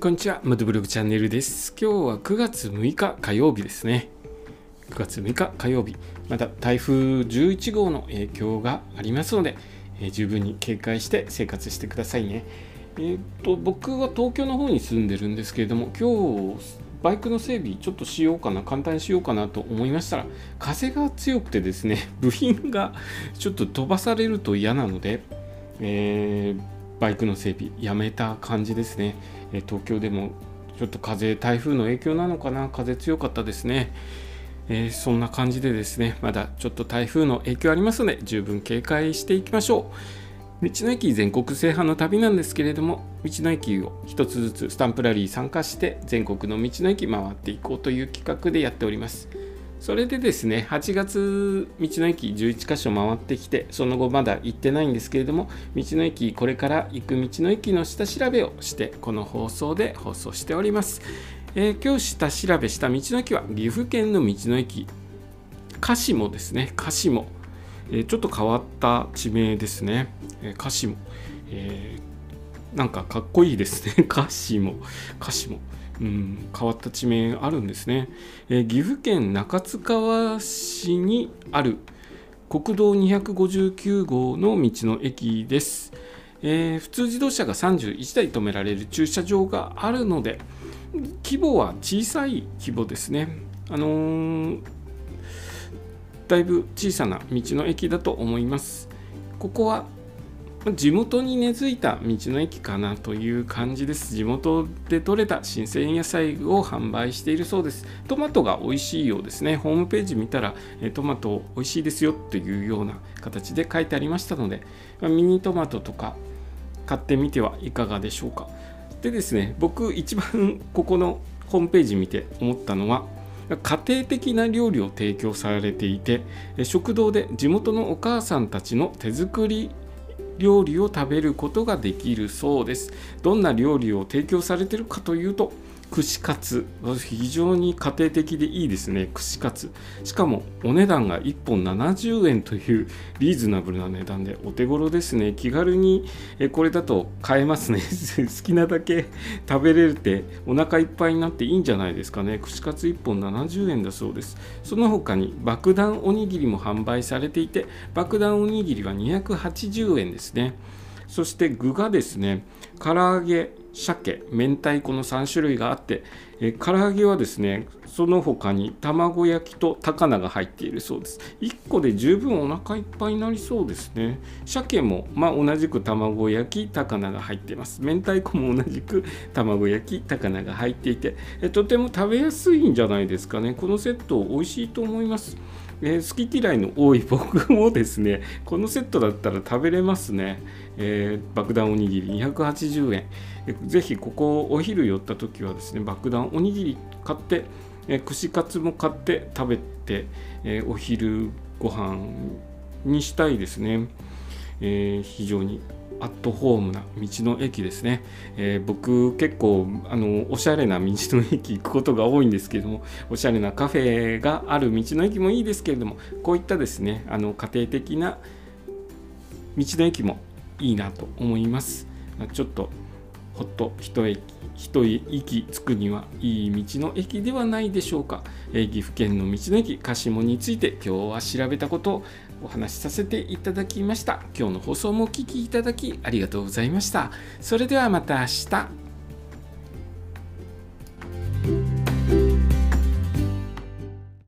こんにちは、ムドブログチャンネルです。今日は9月6日火曜日ですね。9月6日火曜日、また台風11号の影響がありますので、えー十分に警戒して生活してくださいね。えーっと、僕は東京の方に住んでるんですけれども、今日、バイクの整備ちょっとしようかな、簡単にしようかなと思いましたら、風が強くてですね、部品がちょっと飛ばされると嫌なので、えーバイクの整備やめた感じですね、えー東京でもちょっと風台風の影響なのかな？風強かったですね、えーそんな感じでですねまだちょっと台風の影響ありますので十分警戒していきましょう。道の駅全国制覇の旅なんですけれども道の駅を一つずつスタンプラリー参加して全国の道の駅回っていこうという企画でやっております。それでですね8月道の駅11カ所回ってきてその後まだ行ってないんですけれども道の駅これから行く道の駅の下調べをしてこの放送で放送しております、えー今日下調べした道の駅は岐阜県の道の駅。鹿島ですね。鹿島、えーちょっと変わった地名ですね、えー鹿島、えーなんかかっこいいですね。鹿島。鹿島。うん、変わった地名あるんですね、えー岐阜県中津川市にある国道259号の道の駅です、えー普通自動車が31台止められる駐車場があるので規模は小さい規模ですね。あのーだいぶ小さな道の駅だと思います。ここは地元に根付いた道の駅かなという感じです。地元で採れた新鮮野菜を販売しているそうです。トマトが美味しいようですね。ホームページ見たらトマト美味しいですよっていうような形で書いてありましたので、ミニトマトとか買ってみてはいかがでしょうか。でですね、僕一番 ここのホームページ見て思ったのは、家庭的な料理を提供されていて食堂で地元のお母さんたちの手作り料理を食べることができるそうです。どんな料理を提供されているかというと串カツ。非常に家庭的でいいですね。串カツ。しかもお値段が1本70円というリーズナブルな値段でお手頃ですね。気軽にえこれだと買えますね。好きなだけ食べれるってお腹いっぱいになっていいんじゃないですかね。串カツ1本70円だそうです。その他に爆弾おにぎりも販売されていて爆弾おにぎりは280円ですね。そして具がですね唐揚げ鮭明太子の3種類があってえ唐揚げはですねその他に卵焼きと高菜が入っているそうです。1個で十分お腹いっぱいになりそうですね。鮭もまあ同じく卵焼き高菜が入っています。明太子も同じく卵焼き高菜が入っていてえとても食べやすいんじゃないですかね。このセット美味しいと思います。えー好き嫌いの多い 僕もですねこのセットだったら食べれますね、えー爆弾おにぎり280円ぜひここお昼寄った時はですね爆弾おにぎり買って、え串カツも買って食べて、えお昼ご飯にしたいですね、え非常に。アットホームな道の駅ですね、えー僕結構あのおしゃれな道の駅行くことが多いんですけれどもおしゃれなカフェがある道の駅もいいですけれどもこういったですねあの家庭的な道の駅もいいなと思います。ちょっとほっと一駅一息つくにはいい道の駅ではないでしょうか、えー岐阜県の道の駅鹿島について今日は調べたことをお話しさせていただきました。今日の放送もお聴きいただきありがとうございました。それではまた明日。